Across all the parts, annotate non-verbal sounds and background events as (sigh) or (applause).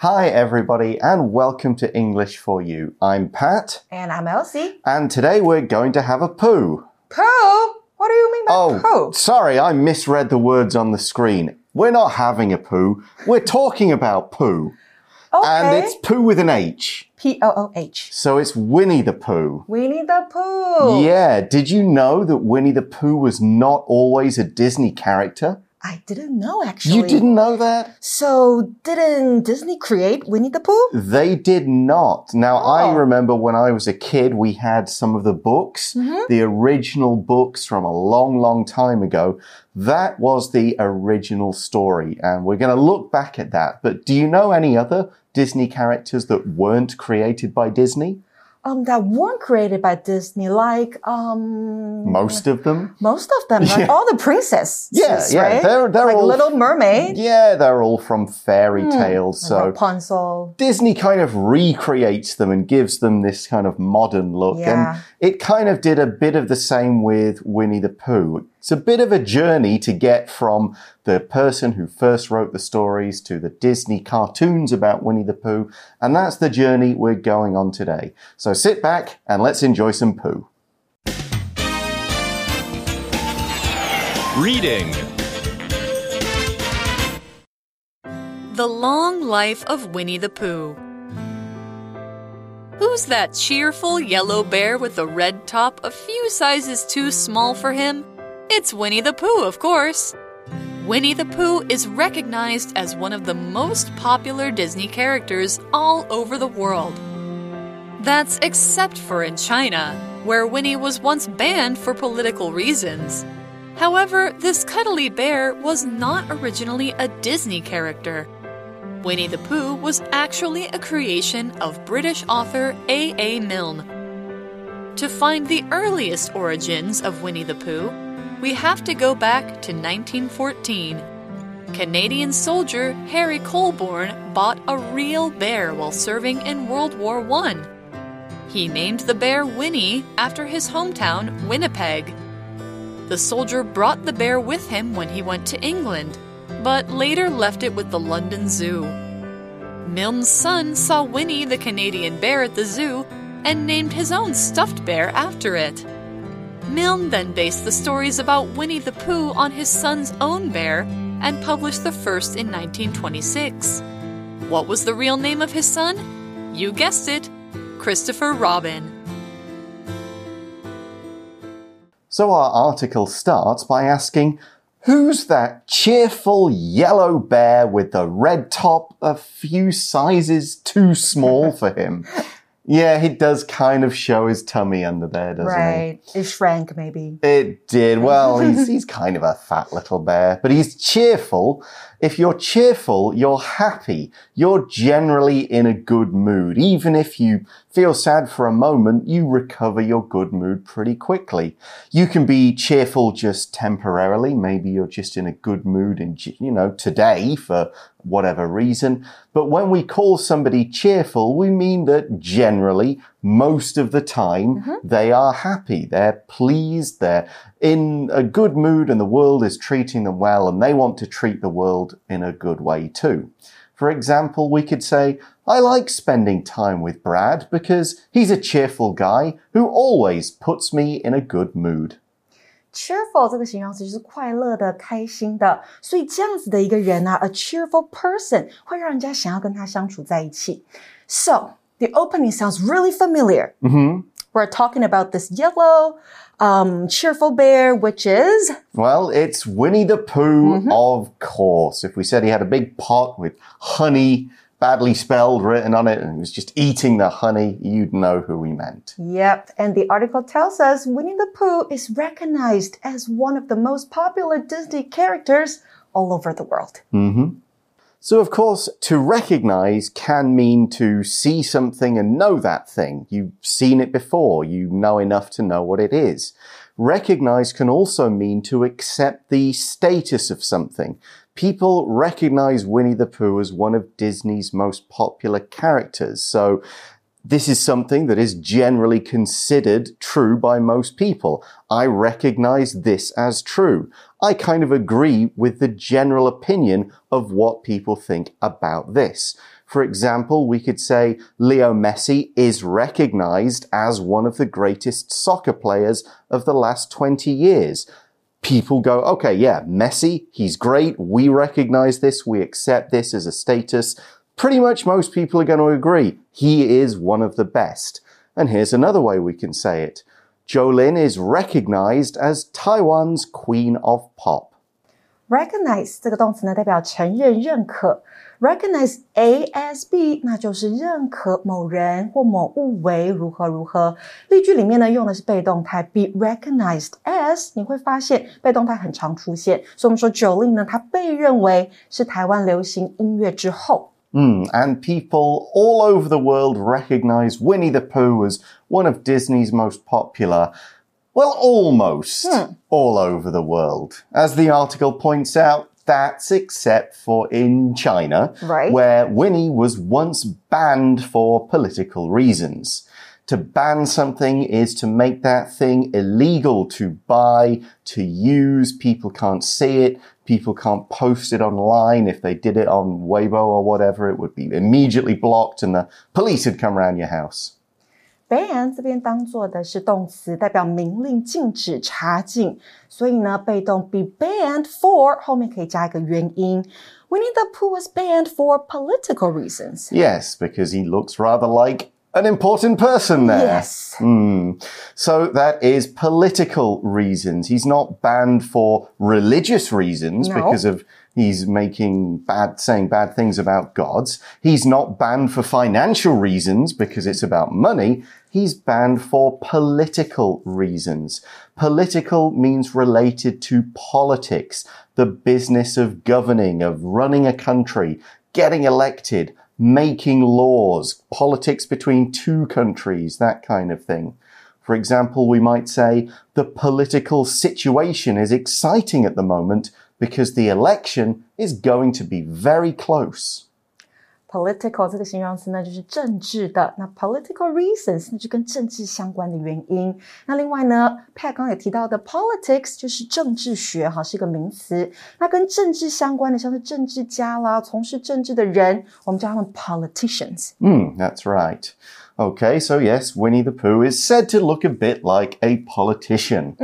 Hi, everybody, and welcome to English for You. I'm Pat, And I'm Elsie. and today we're going to have a poo. Poo? What do you mean by Oh, pooh? sorry, I misread the words on the screen. We're not having a poo, we're talking about poo. Okay. And it's poo with an H. P O O H. So it's Winnie the Pooh. Winnie the Pooh. Yeah, did you know that Winnie the Pooh was not always a Disney character? I didn't know actually. You didn't know that? So didn't Disney create Winnie the Pooh? They did not. Now, I Oh. remember when I was a kid, we had some of the books, Mm-hmm. the original books from a long, long time ago. That was the original story, and we're going to look back at that. But do you know any other Disney characters that weren't created by Disney? Um, that weren't created by Disney, like um Most of them? most of them, (laughs) like all the princesses. Yeah, yeah, right? they're- they're like all- Little Mermaid, Yeah, they're all from fairy tales. like So Rapunzel. Disney kind of recreates them and gives them this kind of modern look. Yeah. And it kind of did a bit of the same with Winnie the Pooh. It's a bit of a journey to get from the person who first wrote the stories to the Disney cartoons about Winnie the Pooh. And that's the journey we're going on today. So sit back and let's enjoy some Pooh. Reading The Long Life of Winnie the Pooh. Who's that cheerful yellow bear with a red top a few sizes too small for him? It's Winnie the Pooh, of course. Winnie the Pooh is recognized as one of the most popular Disney characters all over the world. That's except for in China, where Winnie was once banned for political reasons. However, this cuddly bear was not originally a Disney character. Winnie the Pooh was actually a creation of British author A. A. Milne. To find the earliest origins of Winnie the Pooh, we have to go back to 1914. Canadian soldier Harry Colebourn bought a real bear while serving in World War I. He named the bear Winnie after his hometown, Winnipeg. The soldier brought the bear with him when he went to England, but later left it with the London Zoo. Milne's son saw Winnie the Canadian bear at the zoo and named his own stuffed bear after it. Milne then based the stories about Winnie the Pooh on his son's own bear and published the first in 1926. What was the real name of his son? You guessed it Christopher Robin. So our article starts by asking, Who's that cheerful yellow bear with the red top a few sizes too small for him? (laughs) Yeah, he does kind of show his tummy under there, doesn't he? Right. It shrank maybe. It did. Well, he's, (laughs) he's kind of a fat little bear, but he's cheerful. If you're cheerful, you're happy. You're generally in a good mood. Even if you feel sad for a moment, you recover your good mood pretty quickly. You can be cheerful just temporarily. Maybe you're just in a good mood and, you know, today for whatever reason. But when we call somebody cheerful, we mean that generally, most of the time, they are happy. They're pleased. They're in a good mood and the world is treating them well and they want to treat the world in a good way too. For example, we could say, I like spending time with Brad because he's a cheerful guy who always puts me in a good mood. cheerful 这个形容词就是快乐的、开心的，所以这样子的一个人啊，a cheerful person 会让人家想要跟他相处在一起。So the opening sounds really familiar. hmm We're talking about this yellow, um, cheerful bear, which is Well, it's Winnie the Pooh, of course. If we said he had a big pot with honey badly spelled written on it and he was just eating the honey, you'd know who we meant. Yep, and the article tells us Winnie the Pooh is recognized as one of the most popular Disney characters all over the world. So, of course, to recognize can mean to see something and know that thing. You've seen it before. You know enough to know what it is. Recognize can also mean to accept the status of something. People recognize Winnie the Pooh as one of Disney's most popular characters. So, this is something that is generally considered true by most people. I recognize this as true. I kind of agree with the general opinion of what people think about this. For example, we could say Leo Messi is recognized as one of the greatest soccer players of the last 20 years. People go, okay, yeah, Messi, he's great. We recognize this. We accept this as a status pretty much most people are going to agree he is one of the best. And here's another way we can say it Jolin is recognized as Taiwan's Queen of Pop. Recognize 这个动词呢，代表承认、认可。Recognize A S B，那就是认可某人或某物为如何如何。例句里面呢，用的是被动态 be recognized as，你会发现被动态很常出现。所以我们说 Jolin 呢，她被认为是台湾流行音乐之后 Mm, and people all over the world recognize Winnie the Pooh as one of Disney's most popular. Well, almost Hmm. all over the world. As the article points out, that's except for in China, Right. where Winnie was once banned for political reasons. To ban something is to make that thing illegal to buy, to use. People can't see it People can't post it online. If they did it on Weibo or whatever, it would be immediately blocked and the police would come around your house. ban 这边当做的是动词，代表明令、禁止、查禁，所以呢，被动 be banned for 后面可以加一个原因。Winnie the Pooh was banned for political reasons. Yes, because he looks rather like an important person there. Yes. Hmm. So that is political reasons. He's not banned for religious reasons No. because of he's making bad, saying bad things about gods. He's not banned for financial reasons because it's about money. He's banned for political reasons. Political means related to politics, the business of governing, of running a country, getting elected, making laws, politics between two countries, that kind of thing. For example, we might say the political situation is exciting at the moment because the election is going to be very close Political 这个形容词呢，就是政治的。那 political reasons 那就跟政治相关的原因。那另外呢，Pat 刚刚也提到的 politics 就是政治学，哈，是一个名词。那跟政治相关的，像是政治家啦，从事政治的人，我们叫他们 politicians。 Hmm, that's right. Okay, so yes, Winnie the Pooh is said to look a bit like a politician.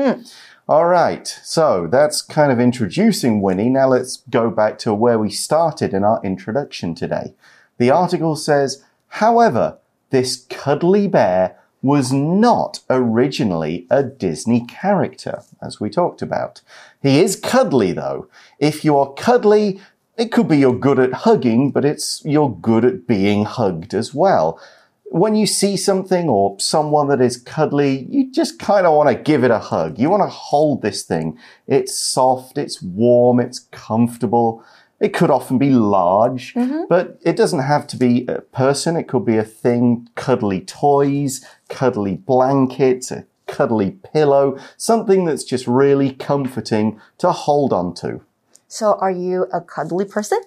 All right, so that's kind of introducing Winnie. Now let's go back to where we started in our introduction today. The article says, however, this cuddly bear was not originally a Disney character, as we talked about. He is cuddly, though. If you are cuddly, it could be you're good at hugging, but it's you're good at being hugged as well. When you see something or someone that is cuddly, you just kind of want to give it a hug. You want to hold this thing. It's soft, it's warm, it's comfortable. It could often be large, but it doesn't have to be a person. It could be a thing, cuddly toys, cuddly blankets, a cuddly pillow, something that's just really comforting to hold on to. So are you a cuddly person?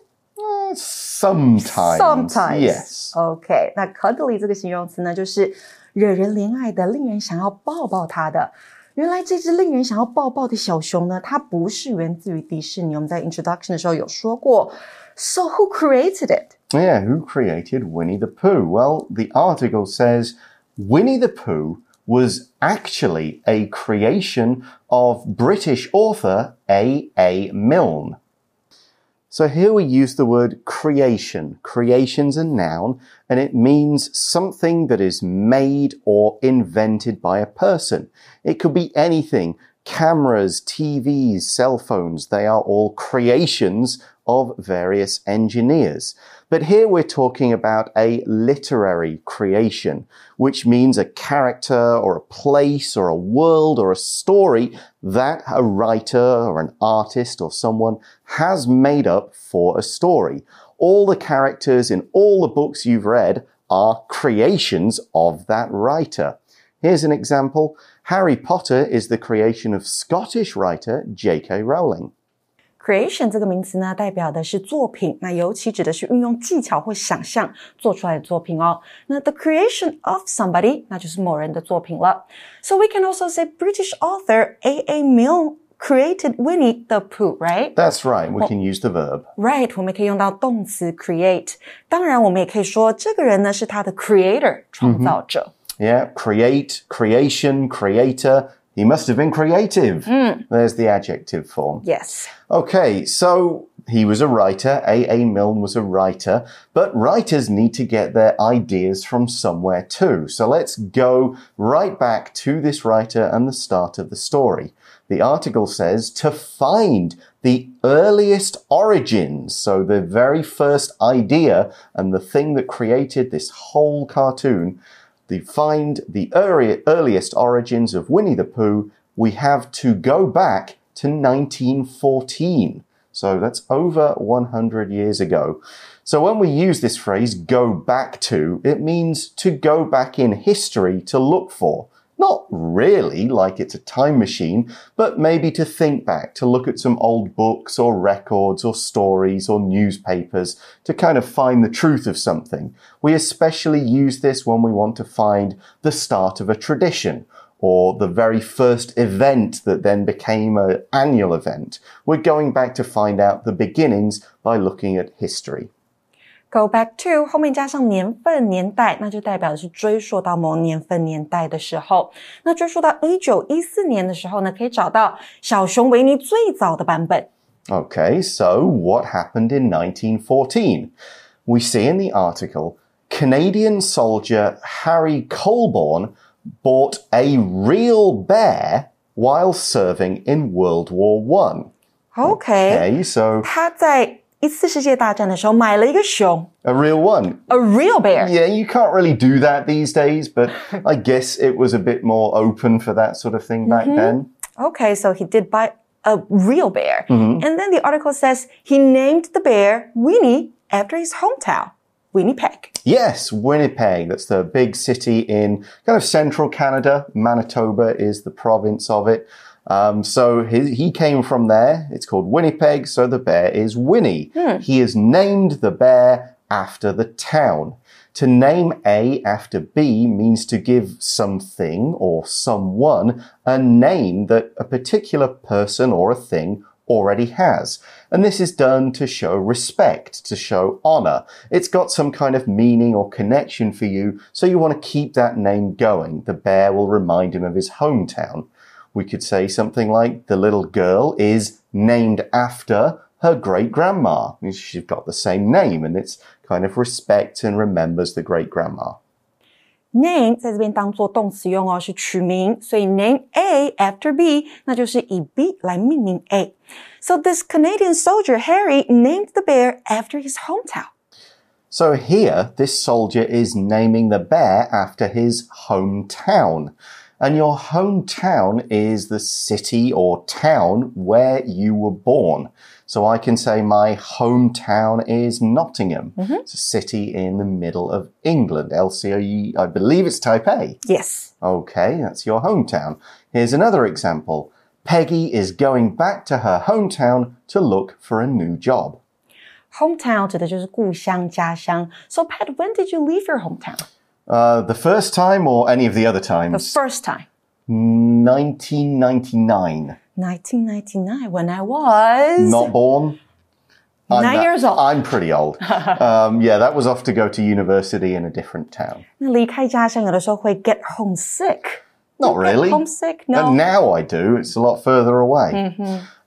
Sometimes. Sometimes. Yes. OK，那 cuddly 这个形容词呢，就是惹人怜爱的，令人想要抱抱它的。 原来这只令人想要抱抱的小熊呢，它不是源自于迪士尼。我们在 introduction 的时候有说过。So who created it? Yeah, who created Winnie the Pooh? Well, the article says Winnie the Pooh was actually a creation of British author A. A. Milne. So here we use the word creation. Creation's a noun and it means something that is made or invented by a person. It could be anything. Cameras, TVs, cell phones, they are all creations of various engineers. But here we're talking about a literary creation, which means a character or a place or a world or a story that a writer or an artist or someone has made up for a story. All the characters in all the books you've read are creations of that writer. Here's an example. Harry Potter is the creation of Scottish writer J.K. Rowling Creation 这个名词呢，代表的是作品，那尤其指的是运用技巧或想象做出来的作品哦。那 the creation of somebody，那就是某人的作品了。So we can also say British author A. A. Milne created Winnie the Pooh, right? That's right. We can use the verb. Right，我们可以用到动词 create。当然，我们也可以说这个人呢是他的 creator，创造者。 Yeah, create, creation, creator. He must have been creative. Hmm. There's the adjective form. Yes. Okay, so he was a writer. A.A. Milne was a writer, but writers need to get their ideas from somewhere too. So let's go right back to this writer and the start of the story. The article says to find the earliest origins. So the very first idea and the thing that created this whole cartoon. To find the early, earliest origins of Winnie the Pooh, we have to go back to 1914. So that's over 100 years ago. So when we use this phrase, go back to, it means to go back in history to look for. Not really like it's a time machine, but maybe to think back, to look at some old books or records or stories or newspapers to kind of find the truth of something. We especially use this when we want to find the start of a tradition or the very first event that then became an annual event. We're going back to find out the beginnings by looking at history. Go back to 后面加上年份、年代，那就代表是追溯到某年份、年代的时候。那追溯到一九一四年的时候呢，可以找到小熊维尼最早的版本。Okay, so what happened in 1914? We see in the article Canadian soldier Harry Colebourn bought a real bear while serving in World War One. Okay, okay so 一次世界大战的时候买了一个熊 a real one. ，a real bear。 Yeah, you can't really do that these days, but I (laughs) guess it was a bit more open for that sort of thing back then. Okay, so he did buy a real bear. Mm-hmm. And then the article says he named the bear Winnie after his hometown, Winnipeg. Yes, Winnipeg. That's the big city in kind of central Canada. Manitoba is the province of it. Um, so he, he came from there. It's called Winnipeg. So the bear is Winnie. He has named the bear after the town. To name A after B means to give something or someone a name that a particular person or a thing already has. And this is done to show respect, to show honor. It's got some kind of meaning or connection for you, so you want to keep that name going. The bear will remind him of his hometown We could say something like, the little girl is named after her great grandma. She's got the same name, and it's kind of respect and remembers the great grandma. Name 在这边当做动词用哦，是取名，所以 name A after B，那就是以 B 来命名 A。So this Canadian soldier Harry named the bear after his hometown. So here, this soldier is naming the bear after his hometown. and your hometown is the city or town where you were born. So I can say my hometown is Nottingham. Mm -hmm. It's a city in the middle of England. Elsie, I believe it's Taipei. Yes. Okay, that's your hometown. Here's another example. Peggy is going back to her hometown to look for a new job. Hometown So, Pat, when did you leave your hometown? Uh, the first time or any of the other The times? first time. 1999. 1999, when I was Not born? I'm nine that- years old. I'm pretty old. (laughs) um, yeah, that was off to go to university in a different town. 那离开家乡，有的时候会 get homesick. Not You get really. homesick? No. And now I do. It's a lot further away.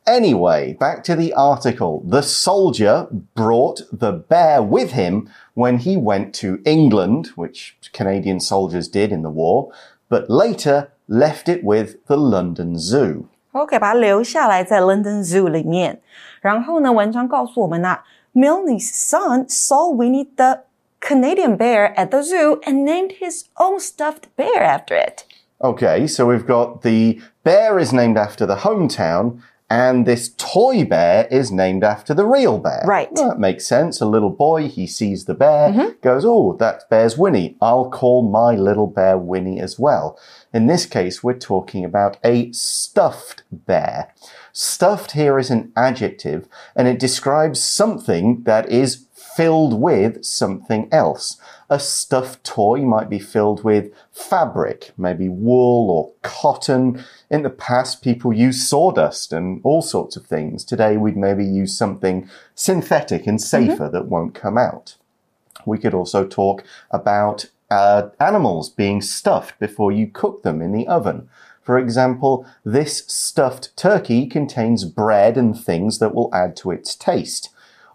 Anyway, back to the article. The soldier brought the bear with him when he went to England, which Canadian soldiers did in the war, but later left it with the London Zoo. OK，把它留下来在 London Zoo 里面。然后呢，文章告诉我们呐、Milne's son saw Winnie the Canadian bear at the zoo and named his own stuffed bear after it. Okay, so we've got the bear is named after the hometown, and this toy bear is named after the real bear. Right. Well, that makes sense. A little boy, he sees the bear, mm-hmm. goes, Oh, that bear's Winnie. I'll call my little bear Winnie as well. In this case, we're talking about a stuffed bear. Stuffed here is an adjective and it describes something that is filled with something else. A stuffed toy might be filled with fabric, maybe wool or cotton. In the past, people used sawdust and all sorts of things. Today, we'd maybe use something synthetic and safer that won't come out. We could also talk about uh, animals being stuffed before you cook them in the oven. For example, this stuffed turkey contains bread and things that will add to its taste.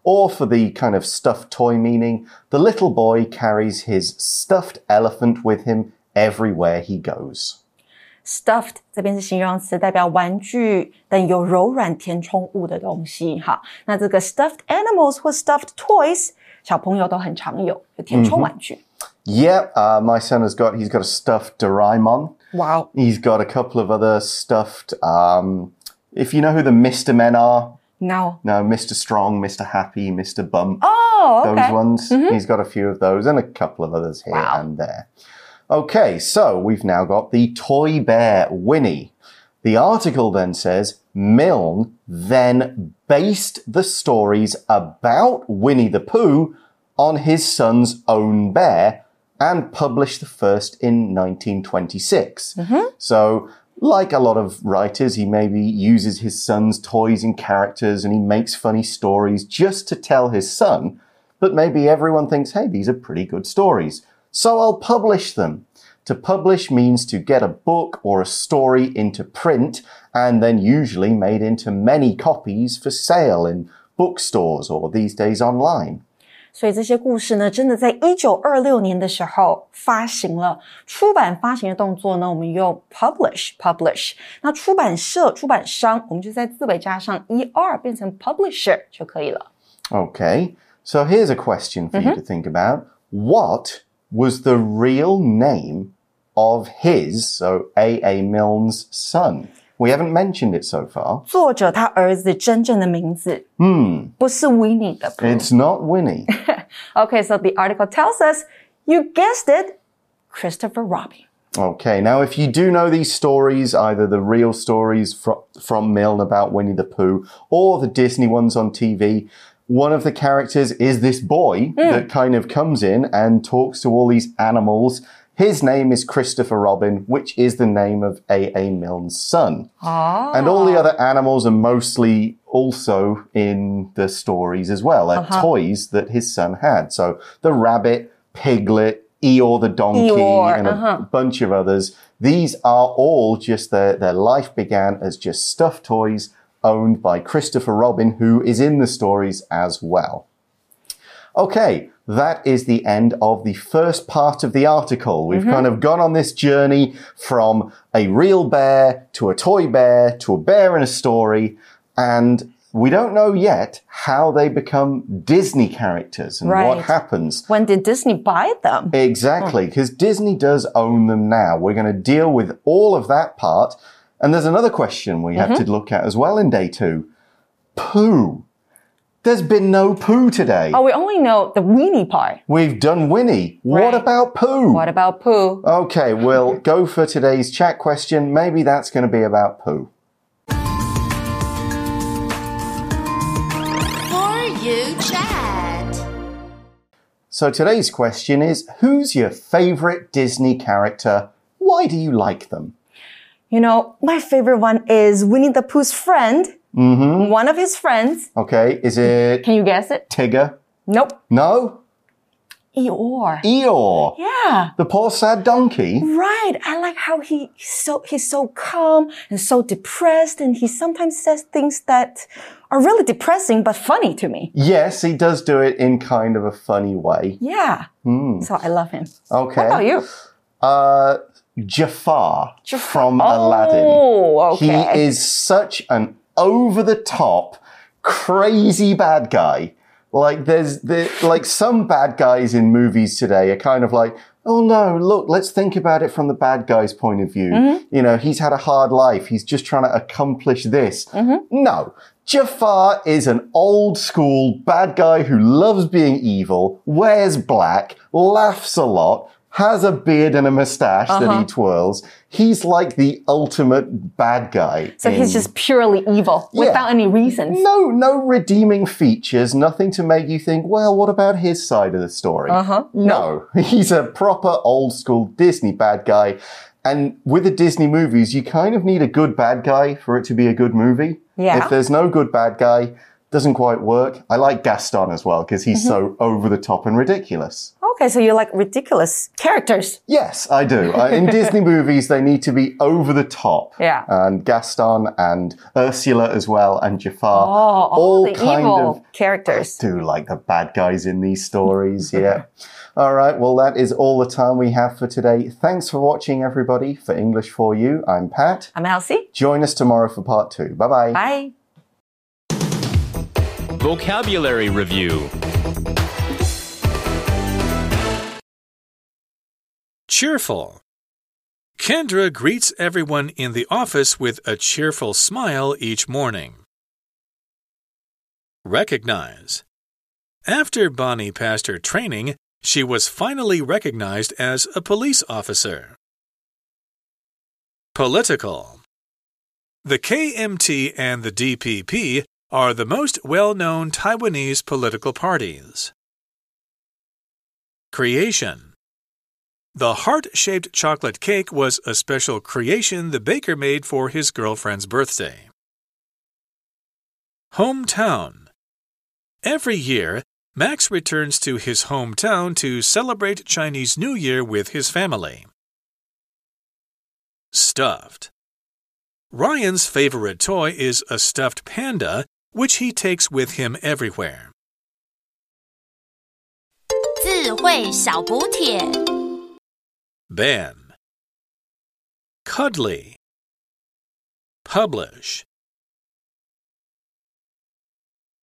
Or for the kind of stuffed toy meaning, the little boy carries his stuffed elephant with him everywhere he goes. Stuffed 这边是形容词，代表玩具等有柔软填充物的东西。哈，那这个 stuffed animals 或 stuffed toys，小朋友都很常有，有填充玩具。 Yeah, uh, my son has got, he's got a stuffed Doraemon. 哇哦 He's got a couple of other stuffed, um, if you know who the Mr. Men are, ，no， no, Mr. Strong, Mr. Happy, Mr. Bump. 哦 those ，OK， ones. He's got a few of those and a couple of others here Wow. and there. Okay, so we've now got the toy bear Winnie. The article then says Milne then based the stories about Winnie the Pooh on his son's own bear and published the first in 1926. Mm-hmm. So, like a lot of writers, he maybe uses his son's toys and characters and he makes funny stories just to tell his son. But maybe everyone thinks, hey, these are pretty good stories. So I'll publish them. To publish means to get a book or a story into print and then usually made into many copies for sale in bookstores or these days online. 所以这些故事呢，真的在一九二六年的时候发行了。出版发行的动作呢，我们用 publish publish。那出版社、出版商，我们就在字尾加上 er 变成 publisher 就可以了。 Okay, so here's a question for you to think about. What was the real name of his, so A.A. Milne's son? We haven't mentioned it so far. 作者他儿子真正的名字， Hmm, 不是 Winnie 的。 it's not Winnie. (laughs) Okay, so the article tells us, you guessed it, Christopher Robin. Okay, now if you do know these stories, either the real stories from, from Milne about Winnie the Pooh or the Disney ones on TV, one of the characters is this boy hmm. that kind of comes in and talks to all these animals. His name is Christopher Robin, which is the name of A.A. Milne's son. Oh. And all the other animals are mostly also in the stories as well. They're uh-huh. toys that his son had. So the rabbit, Piglet, Eeyore the donkey, Eeyore, and uh-huh. a uh-huh. bunch of others. These are all just their, their life began as just stuffed toys owned by Christopher Robin, who is in the stories as well. Okay, that is the end of the first part of the article. We've mm-hmm. kind of gone on this journey from a real bear to a toy bear to a bear in a story, and we don't know yet how they become Disney characters and Right. what happens. When did Disney buy them? Exactly, hmm. because Disney does own them now. We're going to deal with all of that part. And there's another question we have to mm-hmm. look at as well in day two. Pooh. There's been no Pooh today. Oh, we only know the Winnie part. We've done Winnie. What Right. about Pooh? What about Pooh? Okay, we'll (laughs) go for today's chat question. Maybe that's going to be about Pooh. For you chat. So today's question is Who's your favorite Disney character? Why do you like them? You know, my favorite one is Winnie the Pooh's friend. Mm-hmm. One of his friends. Okay, is it Can you guess it? Tigger? Nope. No? Eeyore. Eeyore. Yeah. The poor sad donkey. Right. I like how he he's so he's so calm and so depressed, and he sometimes says things that are really depressing but funny to me. Yes, he does do it in kind of a funny way. Yeah. So I love him. Okay. What about you? Uh, Jafar, from Aladdin. Oh, He is such an over the top, crazy bad guy. Like there's the like some bad guys in movies today are kind of like, oh no, look, let's think about it from the bad guy's point of view. Mm-hmm. You know, he's had a hard life. He's just trying to accomplish this. Mm-hmm. No. Jafar is an old school bad guy who loves being evil, wears black, laughs a lot, has a beard and a mustache that he twirls. He's like the ultimate bad guy. So he's just purely evil without any reasons. no, no redeeming features, nothing to make you think, well, what about his side of the story? Uh-huh. No, (laughs) he's a proper old school Disney bad guy. And with the Disney movies, you kind of need a good bad guy for it to be a good movie. Yeah. If there's no good bad guy, doesn't quite work. I like Gaston as well because he's so Mm-hmm. over the top and ridiculous. Okay, so you like ridiculous characters. Yes, I do. Uh, in (laughs) Disney movies, they need to be over the top. Yeah. And Gaston and Ursula as well and Jafar. Oh, all, the kind evil of characters. do like the bad guys in these stories. Yeah. (laughs) all right. Well, that is all the time we have for today. Thanks for watching, everybody. For English for You, I'm Pat. I'm Elsie. Join us tomorrow for part two. Bye bye. Bye. Vocabulary Review Cheerful. Kendra greets everyone in the office with a cheerful smile each morning. Recognize. After Bonnie passed her training, she was finally recognized as a police officer. Political. The KMT and the DPP are the most well known Taiwanese political parties. Creation. The heart shaped chocolate cake was a special creation the baker made for his girlfriend's birthday. Hometown. Every year, Max returns to his hometown to celebrate Chinese New Year with his family. Stuffed. Ryan's favorite toy is a stuffed panda, which he takes with him everywhere. 智慧小补帖。 Ban. Cuddly. Publish.